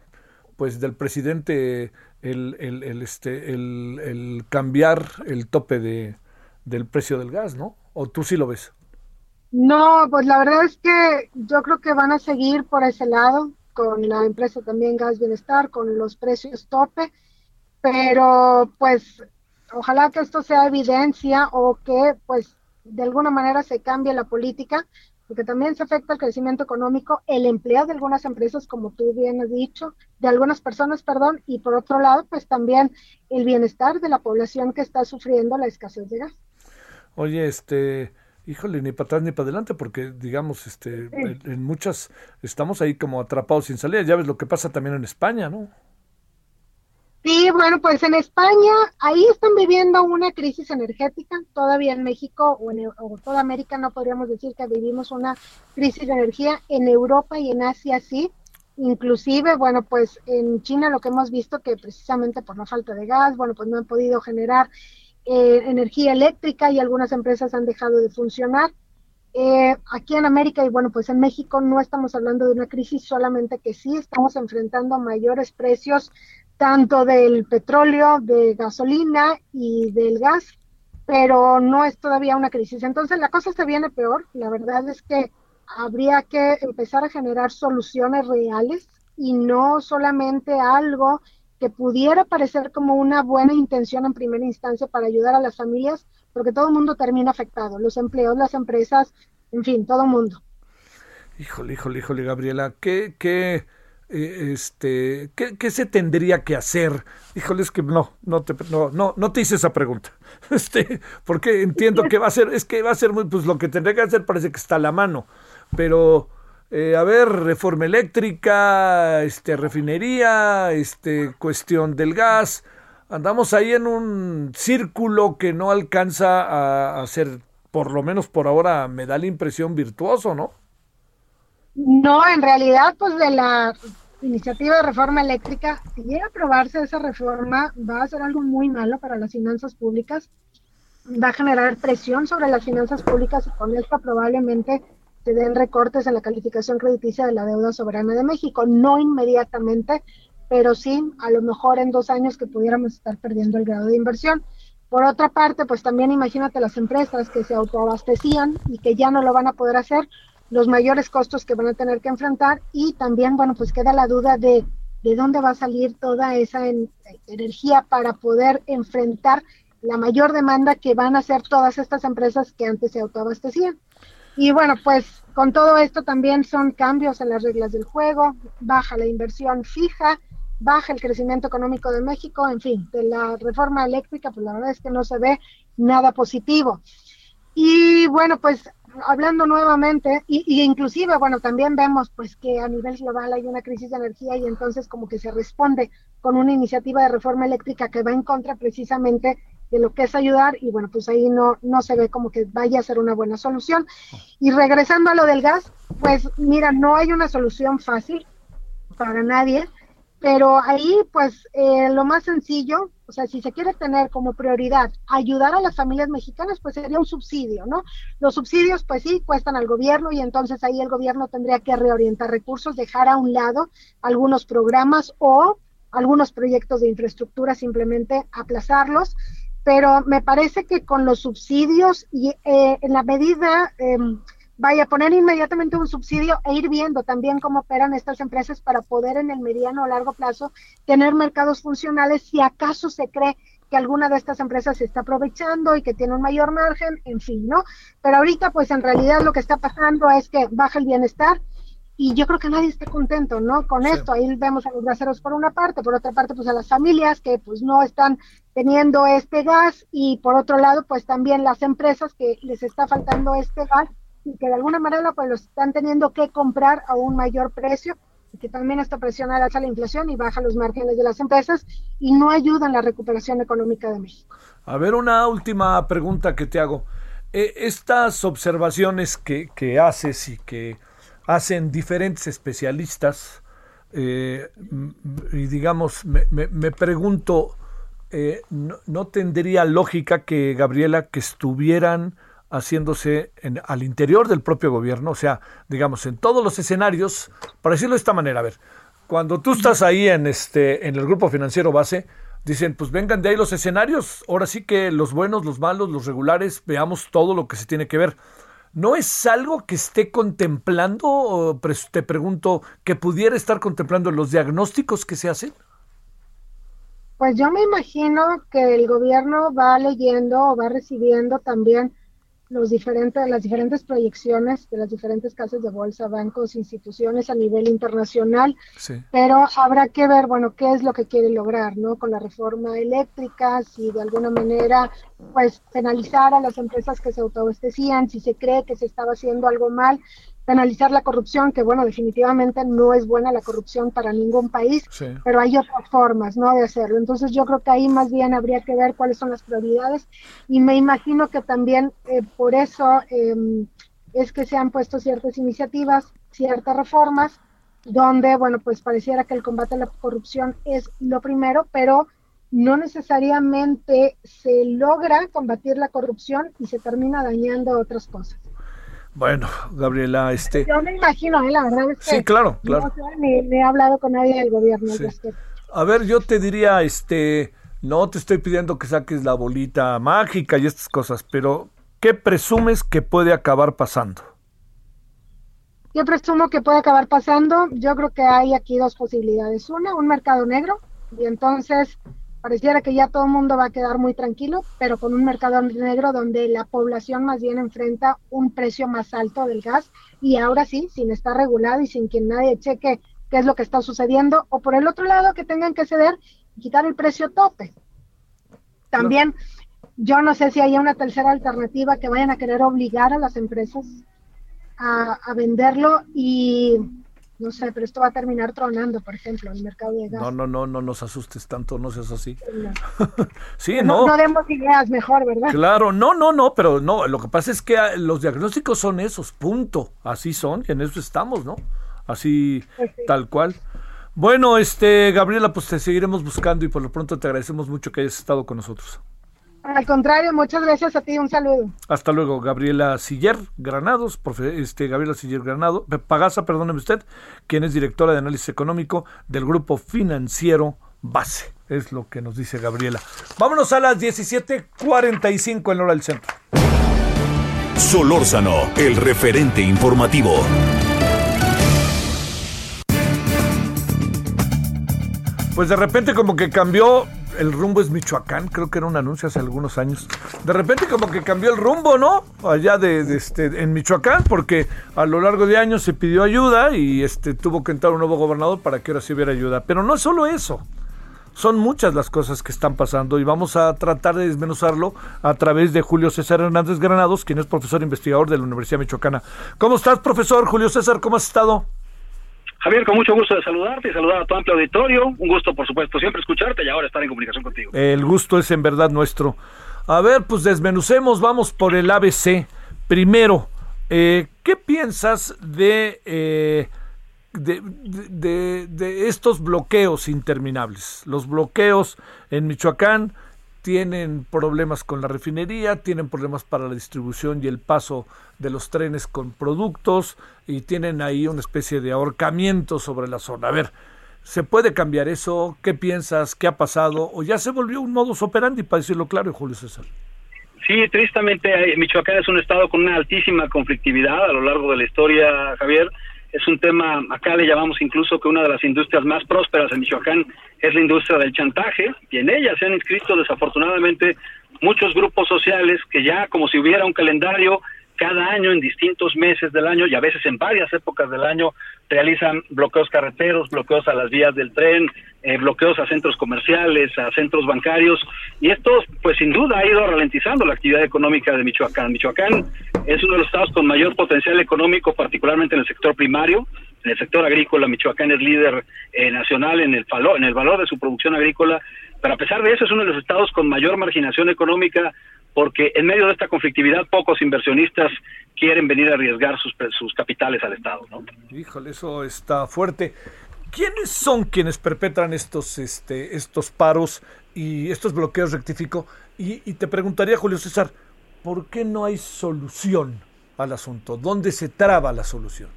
pues del presidente el, el, el este, el, el, cambiar el tope de, del precio del gas, ¿no? ¿O tú sí lo ves? No, pues la verdad es que yo creo que van a seguir por ese lado con la empresa también Gas Bienestar, con los precios tope, pero pues ojalá que esto sea evidencia o que pues de alguna manera se cambie la política, porque también se afecta el crecimiento económico, el empleo de algunas empresas, como tú bien has dicho, de algunas personas, perdón, y por otro lado, pues también el bienestar de la población que está sufriendo la escasez de gas. Oye, este, híjole, ni para atrás ni para adelante, porque digamos, este, en, muchas estamos ahí como atrapados sin salida. Ya ves lo que pasa también en España, ¿no? Sí, bueno, pues en España ahí están viviendo una crisis energética. Todavía en México o en o toda América no podríamos decir que vivimos una crisis de energía. En Europa y en Asia sí. Inclusive, bueno, pues en China lo que hemos visto que precisamente por la falta de gas, bueno, pues no han podido generar eh, energía eléctrica y algunas empresas han dejado de funcionar. Eh, aquí en América y bueno, pues en México no estamos hablando de una crisis, solamente que sí estamos enfrentando mayores precios tanto del petróleo, de gasolina y del gas, pero no es todavía una crisis. Entonces la cosa se viene peor. La verdad es que habría que empezar a generar soluciones reales y no solamente algo que pudiera parecer como una buena intención en primera instancia para ayudar a las familias, porque todo el mundo termina afectado, los empleos, las empresas, en fin, todo el mundo. Híjole, híjole, híjole, Gabriela, ¿qué, qué, eh, este, ¿qué, se tendría que hacer? Híjole, es que no, no te, no, no, no te hice esa pregunta, este, porque entiendo que va a ser, es que va a ser muy, pues lo que tendría que hacer parece que está a la mano, pero eh, a ver, reforma eléctrica, este, refinería, este, cuestión del gas. Andamos ahí en un círculo que no alcanza a, ser, por lo menos por ahora, me da la impresión virtuoso, ¿no? No, en realidad, pues de la iniciativa de reforma eléctrica, si llega a aprobarse esa reforma, va a ser algo muy malo para las finanzas públicas, va a generar presión sobre las finanzas públicas y con esto probablemente se den recortes en la calificación crediticia de la deuda soberana de México, no inmediatamente, pero sí a lo mejor en dos años que pudiéramos estar perdiendo el grado de inversión. Por otra parte, pues también imagínate las empresas que se autoabastecían y que ya no lo van a poder hacer, los mayores costos que van a tener que enfrentar y también, bueno, pues queda la duda de de dónde va a salir toda esa energía para poder enfrentar la mayor demanda que van a hacer todas estas empresas que antes se autoabastecían. Y bueno, pues con todo esto también son cambios en las reglas del juego, baja la inversión fija, baja el crecimiento económico de México, en fin, de la reforma eléctrica, pues la verdad es que no se ve nada positivo. Y bueno, pues hablando nuevamente, y, inclusive, bueno, también vemos pues que a nivel global hay una crisis de energía y entonces como que se responde con una iniciativa de reforma eléctrica que va en contra precisamente de lo que es ayudar y bueno, pues ahí no, no se ve como que vaya a ser una buena solución. Y regresando a lo del gas, pues mira, no hay una solución fácil para nadie, pero ahí pues eh, lo más sencillo, o sea, si se quiere tener como prioridad ayudar a las familias mexicanas, pues sería un subsidio, ¿no? Los subsidios pues sí cuestan al gobierno y entonces ahí el gobierno tendría que reorientar recursos, dejar a un lado algunos programas o algunos proyectos de infraestructura, simplemente aplazarlos pero me parece que con los subsidios y eh, en la medida, eh, vaya poner inmediatamente un subsidio e ir viendo también cómo operan estas empresas para poder en el mediano o largo plazo tener mercados funcionales si acaso se cree que alguna de estas empresas se está aprovechando y que tiene un mayor margen, en fin, ¿no? Pero ahorita pues en realidad lo que está pasando es que baja el bienestar, y yo creo que nadie está contento, ¿no? Con esto, ahí vemos a los gaseros por una parte, por otra parte, pues a las familias que pues no están teniendo este gas y por otro lado, pues también las empresas que les está faltando este gas y que de alguna manera pues lo están teniendo que comprar a un mayor precio y que también esto presiona alza la inflación y baja los márgenes de las empresas y no ayuda en la recuperación económica de México. A ver, una última pregunta que te hago. Eh, estas observaciones que, que haces y que hacen diferentes especialistas eh, y digamos, me, me, pregunto, eh, no, tendría lógica que Gabriela, que estuvieran haciéndose en, al interior del propio gobierno, o sea, digamos, en todos los escenarios, para decirlo de esta manera, a ver, cuando tú estás ahí en, este, en el grupo financiero base, dicen, pues vengan de ahí los escenarios, ahora sí que los buenos, los malos, los regulares, veamos todo lo que se tiene que ver. ¿No es algo que esté contemplando, te pregunto, que pudiera estar contemplando los diagnósticos que se hacen? Pues yo me imagino que el gobierno va leyendo o va recibiendo también los diferentes, las diferentes proyecciones de las diferentes casas de bolsa, bancos, instituciones a nivel internacional, pero habrá que ver, bueno, qué es lo que quiere lograr, ¿no? Con la reforma eléctrica, si de alguna manera, pues, penalizar a las empresas que se autoabastecían, si se cree que se estaba haciendo algo mal, penalizar la corrupción, que bueno, definitivamente no es buena la corrupción para ningún país, pero hay otras formas, ¿no? De hacerlo. Entonces yo creo que ahí más bien habría que ver cuáles son las prioridades y me imagino que también eh, por eso em, es que se han puesto ciertas iniciativas, ciertas reformas, donde, bueno, pues pareciera que el combate a la corrupción es lo primero, pero no necesariamente se logra combatir la corrupción y se termina dañando otras cosas. Bueno, Gabriela, este... Yo me imagino, ¿eh? la verdad es que... Sí, claro, claro. No, ni, he hablado con nadie del gobierno. A ver, yo te diría, este, no te estoy pidiendo que saques la bolita mágica y estas cosas, pero ¿qué presumes que puede acabar pasando? Yo presumo que puede acabar pasando. Yo creo que hay aquí dos posibilidades. Una, un mercado negro, y entonces pareciera que ya todo el mundo va a quedar muy tranquilo, pero con un mercado negro donde la población más bien enfrenta un precio más alto del gas y ahora sí, sin estar regulado y sin que nadie cheque qué es lo que está sucediendo, o por el otro lado que tengan que ceder y quitar el precio tope. También yo no sé si hay una tercera alternativa que vayan a querer obligar a las empresas a, venderlo y no sé, pero esto va a terminar tronando, por ejemplo, en el mercado de gas. No, no, no, no nos asustes tanto, no seas así. sí, no. no. No demos ideas mejor, ¿verdad? Claro, no, no, no, pero no, lo que pasa es que ah, los diagnósticos son esos, punto. Así son, y en eso estamos, ¿no? Así, Pues sí. tal cual. Bueno, este, Gabriela, pues te seguiremos buscando y por lo pronto te agradecemos mucho que hayas estado con nosotros. Al contrario, muchas gracias a ti, un saludo. Hasta luego, Gabriela Siller Granados, profe, este, Gabriela Siller Granado, Pagasa, perdóneme usted, quien es directora de análisis económico del grupo financiero Base. Es lo que nos dice Gabriela. Vámonos a las 17:45 en hora del centro. Solórzano, el referente informativo. Pues de repente como que cambió, el rumbo es Michoacán, creo que era un anuncio hace algunos años. De repente como que cambió el rumbo, ¿no? Allá de, de este, en Michoacán, porque a lo largo de años se pidió ayuda y este tuvo que entrar un nuevo gobernador para que ahora sí hubiera ayuda. Pero no es solo eso. Son muchas las cosas que están pasando y vamos a tratar de desmenuzarlo a través de Julio César Hernández Granados, quien es profesor investigador de la Universidad Michoacana. ¿Cómo estás, profesor Julio César? ¿Cómo has estado? Javier, con mucho gusto de saludarte y saludar a tu amplio auditorio. Un gusto, por supuesto, siempre escucharte y ahora estar en comunicación contigo. El gusto es en verdad nuestro. A ver, pues desmenucemos, vamos por el ABC. Primero, eh, ¿qué piensas eh, de, de- de estos bloqueos interminables? Los bloqueos en Michoacán tienen problemas con la refinería, tienen problemas para la distribución y el paso de los trenes con productos y tienen ahí una especie de ahorcamiento sobre la zona. A ver, ¿se puede cambiar eso? ¿Qué piensas? ¿Qué ha pasado? ¿O ya se volvió un modus operandi, para decirlo claro, Julio César? Sí, tristemente, eh, Michoacán es un estado con una altísima conflictividad a lo largo de la historia, Javier. Es un tema, acá le llamamos incluso que una de las industrias más prósperas en Michoacán es la industria del chantaje, y en ella se han inscrito desafortunadamente muchos grupos sociales que ya como si hubiera un calendario cada año en distintos meses del año y a veces en varias épocas del año realizan bloqueos carreteros, bloqueos a las vías del tren, eh, bloqueos a centros comerciales, a centros bancarios y esto pues sin duda ha ido ralentizando la actividad económica de Michoacán. Michoacán es uno de los estados con mayor potencial económico, particularmente en el sector primario, en el sector agrícola. Michoacán es líder eh, nacional en el, en el valor de su producción agrícola, pero a pesar de eso es uno de los estados con mayor marginación económica porque en medio de esta conflictividad pocos inversionistas quieren venir a arriesgar sus, sus capitales al Estado. ¿no? Híjole, eso está fuerte. ¿Quiénes son quienes perpetran estos, este, estos paros y estos bloqueos, rectifico? Y, y te preguntaría, Julio César, ¿por qué no hay solución al asunto? ¿Dónde se traba la solución?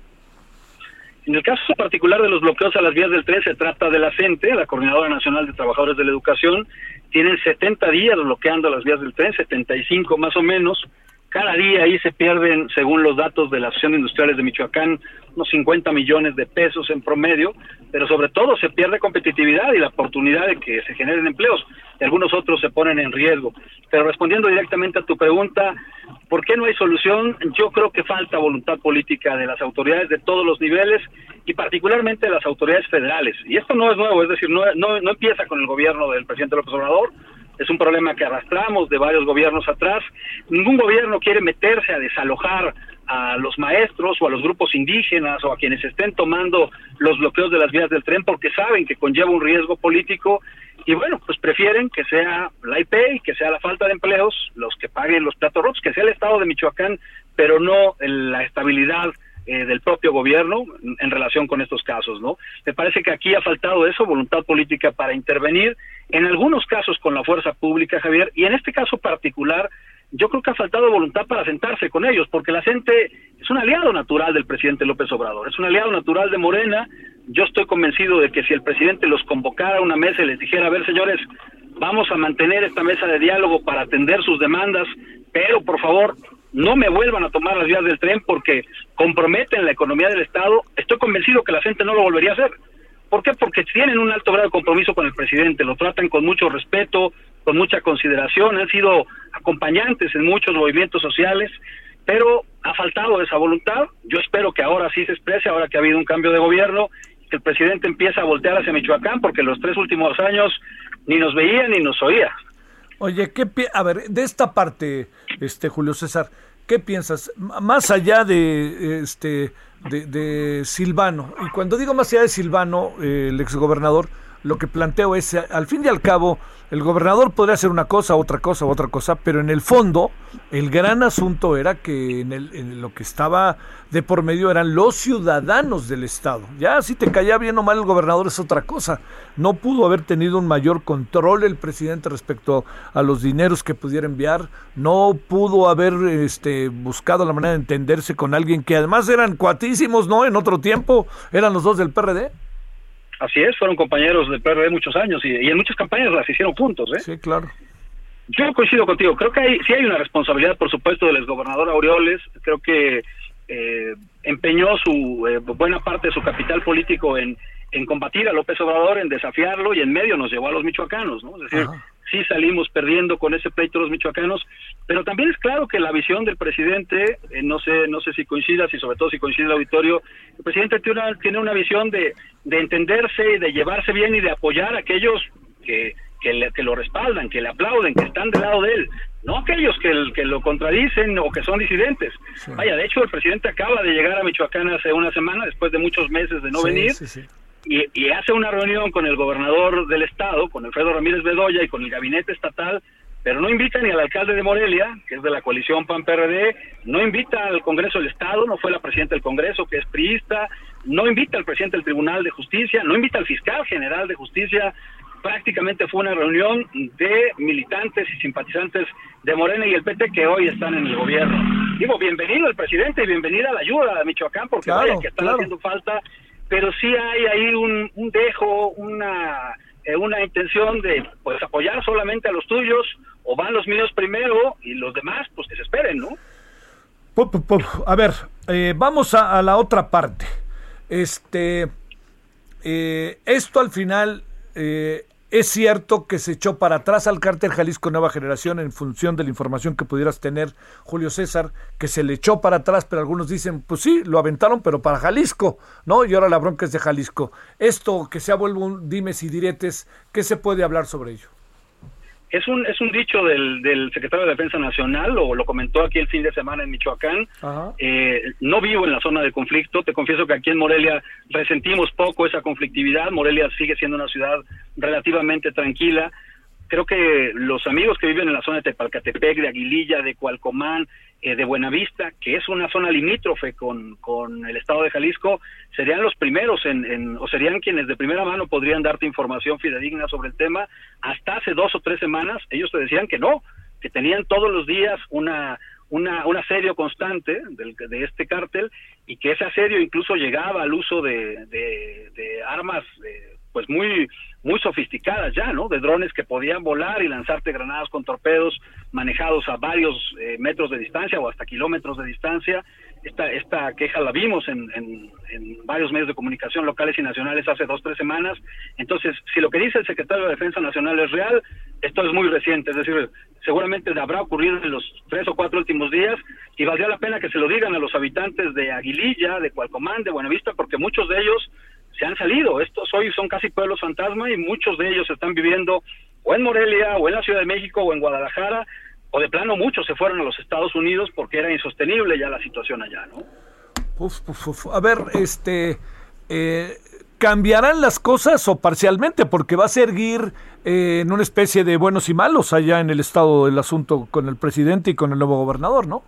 En el caso particular de los bloqueos a las vías del tren, se trata de la CENTE, la Coordinadora Nacional de Trabajadores de la Educación. Tienen 70 días bloqueando las vías del tren, 75 más o menos. Cada día ahí se pierden, según los datos de la Asociación de Industriales de Michoacán, unos 50 millones de pesos en promedio, pero sobre todo se pierde competitividad y la oportunidad de que se generen empleos. Y algunos otros se ponen en riesgo. Pero respondiendo directamente a tu pregunta, ¿por qué no hay solución? Yo creo que falta voluntad política de las autoridades de todos los niveles y particularmente de las autoridades federales. Y esto no es nuevo, es decir, no, no, no empieza con el gobierno del presidente López Obrador, es un problema que arrastramos de varios gobiernos atrás. Ningún gobierno quiere meterse a desalojar a los maestros o a los grupos indígenas o a quienes estén tomando los bloqueos de las vías del tren porque saben que conlleva un riesgo político y bueno, pues prefieren que sea la IP y que sea la falta de empleos los que paguen los platos rotos, que sea el Estado de Michoacán, pero no la estabilidad eh, del propio gobierno en, en relación con estos casos, ¿no? Me parece que aquí ha faltado eso, voluntad política para intervenir, en algunos casos con la fuerza pública, Javier, y en este caso particular, yo creo que ha faltado voluntad para sentarse con ellos, porque la gente es un aliado natural del presidente López Obrador, es un aliado natural de Morena, yo estoy convencido de que si el presidente los convocara a una mesa y les dijera, a ver señores, vamos a mantener esta mesa de diálogo para atender sus demandas, pero por favor no me vuelvan a tomar las vías del tren porque comprometen la economía del Estado, estoy convencido que la gente no lo volvería a hacer. ¿Por qué? Porque tienen un alto grado de compromiso con el presidente, lo tratan con mucho respeto, con mucha consideración, han sido acompañantes en muchos movimientos sociales, pero ha faltado esa voluntad. Yo espero que ahora sí se exprese, ahora que ha habido un cambio de gobierno, que el presidente empiece a voltear hacia Michoacán, porque los tres últimos años ni nos veía ni nos oía. Oye, ¿qué a ver, de esta parte, este Julio César, ¿qué piensas? Más allá de este de, Silvano, y cuando digo más allá de Silvano, eh, el exgobernador, lo que planteo es, al fin y al cabo, el gobernador podría hacer una cosa, otra cosa, otra cosa, pero en el fondo el gran asunto era que en, el, en lo que estaba de por medio eran los ciudadanos del Estado. Ya si te caía bien o mal el gobernador es otra cosa. No pudo haber tenido un mayor control el presidente respecto a los dineros que pudiera enviar. No pudo haber este, buscado la manera de entenderse con alguien que además eran cuatísimos, ¿no? En otro tiempo eran los dos del PRD. Así es, fueron compañeros del PRD muchos años y, en muchas campañas las hicieron juntos, ¿eh? Sí, claro. Yo coincido contigo, creo que hay, sí hay una responsabilidad, por supuesto, del exgobernador Aureoles, creo que eh, empeñó su eh, buena parte de su capital político en, en combatir a López Obrador, en desafiarlo y en medio nos llevó a los michoacanos, ¿no? Es decir, sí salimos perdiendo con ese pleito los michoacanos, pero también es claro que la visión del presidente, eh, no sé no sé si coincida, si sobre todo si coincide el auditorio, el presidente tiene una, tiene una visión de, de entenderse, de llevarse bien y de apoyar a aquellos que, que, que lo respaldan, que le aplauden, que están del lado de él, no aquellos que, que lo contradicen o que son disidentes. Vaya, de hecho el presidente acaba de llegar a Michoacán hace una semana, después de muchos meses de no venir, y, hace una reunión con el gobernador del estado, con Alfredo Ramírez Bedoya y con el gabinete estatal, pero no invita ni al alcalde de Morelia, que es de la coalición PAN-PRD, no invita al Congreso del Estado, no fue la presidenta del Congreso, que es priista, no invita al presidente del Tribunal de Justicia, no invita al fiscal general de Justicia, prácticamente fue una reunión de militantes y simpatizantes de Morena y el PT que hoy están en el gobierno. Digo, bienvenido el presidente y bienvenida la ayuda a Michoacán, porque vaya que están haciendo falta pero sí hay ahí un, dejo, una, eh, una intención de pues apoyar solamente a los tuyos o van los míos primero y los demás pues que se esperen, ¿no? A ver, eh, vamos a, la otra parte. Este, eh, esto al final es cierto que se echó para atrás al cártel Jalisco Nueva Generación en función de la información que pudieras tener, Julio César, que se le echó para atrás, pero algunos dicen, pues sí, lo aventaron, pero para Jalisco, ¿no? Y ahora la bronca es de Jalisco. Esto que se ha vuelto un dimes y diretes, ¿qué se puede hablar sobre ello? Es un, es un dicho del, del secretario de Defensa Nacional, o lo comentó aquí el fin de semana en Michoacán. Eh, no vivo en la zona de conflicto, te confieso que aquí en Morelia resentimos poco esa conflictividad. Morelia sigue siendo una ciudad relativamente tranquila creo que los amigos que viven en la zona de Tepalcatepec, de Aguililla, de Cualcomán, de Buenavista, que es una zona limítrofe con, con el estado de Jalisco, serían los primeros en, o serían quienes de primera mano podrían darte información fidedigna sobre el tema. Hasta hace dos o tres semanas ellos te decían que no, que tenían todos los días una una, un asedio constante del, de este cártel y que ese asedio incluso llegaba al uso de, de, armas de, pues muy muy sofisticadas ya, ¿no? De drones que podían volar y lanzarte granadas con torpedos manejados a varios eh, metros de distancia o hasta kilómetros de distancia. Esta, esta queja la vimos en, en, varios medios de comunicación locales y nacionales hace dos, tres semanas. Entonces, si lo que dice el secretario de Defensa Nacional es real, esto es muy reciente, es decir, seguramente habrá ocurrido en los tres o cuatro últimos días y valdría la pena que se lo digan a los habitantes de Aguililla, de Cualcomán, de Buenavista, porque muchos de ellos se han salido. Estos hoy son casi pueblos fantasma y muchos de ellos están viviendo o en Morelia, o en la Ciudad de México, o en Guadalajara, o de plano muchos se fueron a los Estados Unidos porque era insostenible ya la situación allá, ¿no? A ver, este, eh, ¿cambiarán las cosas o parcialmente? Porque va a seguir eh, en una especie de buenos y malos allá en el estado del asunto con el presidente y con el nuevo gobernador, ¿no?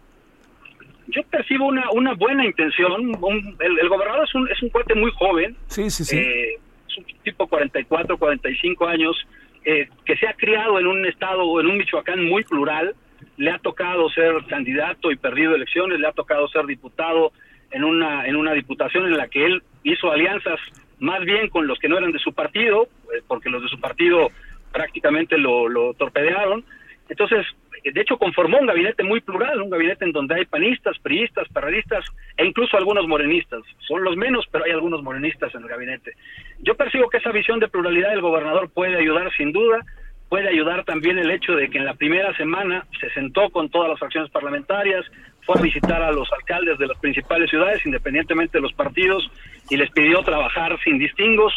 Yo percibo una, una buena intención. el, gobernador es un, es un cuate muy joven. Sí, sí, sí. Eh, es un tipo 44, 45 años, eh, que se ha criado en un estado, en un Michoacán muy plural. Le ha tocado ser candidato y perdido elecciones, le ha tocado ser diputado en una, en una diputación en la que él hizo alianzas más bien con los que no eran de su partido, eh, porque los de su partido prácticamente lo, lo torpedearon. Entonces, de hecho, conformó un gabinete muy plural, un gabinete en donde hay panistas, priistas, perredistas e incluso algunos morenistas. Son los menos, pero hay algunos morenistas en el gabinete. Yo percibo que esa visión de pluralidad del gobernador puede ayudar sin duda, puede ayudar también el hecho de que en la primera semana se sentó con todas las fracciones parlamentarias, fue a visitar a los alcaldes de las principales ciudades, independientemente de los partidos, y les pidió trabajar sin distingos,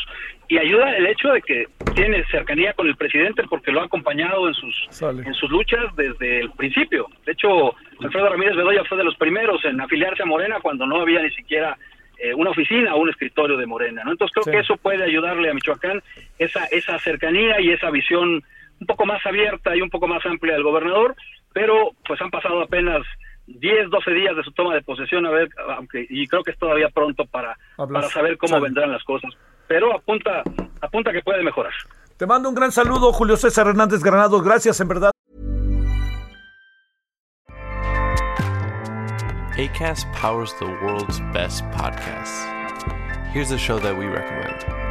y ayuda el hecho de que tiene cercanía con el presidente porque lo ha acompañado en sus en sus luchas desde el principio. De hecho, Alfredo Ramírez Bedoya fue de los primeros en afiliarse a Morena cuando no había ni siquiera eh, una oficina o un escritorio de Morena, ¿no? Entonces creo que eso puede ayudarle a Michoacán esa esa cercanía y esa visión un poco más abierta y un poco más amplia del gobernador, pero pues han pasado apenas 10, 12 días de su toma de posesión, a ver, aunque y creo que es todavía pronto para, para saber cómo vendrán las cosas, pero apunta apunta que puede mejorar. Te mando un gran saludo, Julio César Hernández Granados, gracias en verdad. ACAST powers the world's best podcasts. Here's a show that we recommend.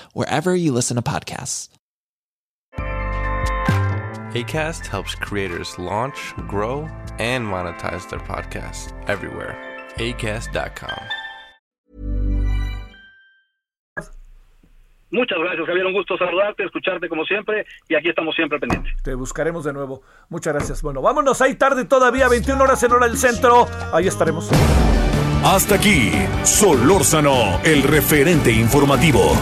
wherever you listen to podcasts. ACAST helps creators launch, grow, and monetize their podcasts everywhere. ACAST.com. Muchas gracias, Javier. Un gusto saludarte, escucharte como siempre y aquí estamos siempre pendientes. Te buscaremos de nuevo. Muchas gracias. Bueno, vámonos. Hay tarde todavía, 21 horas en hora del centro. Ahí estaremos. Hasta aquí, Solórzano, el referente informativo.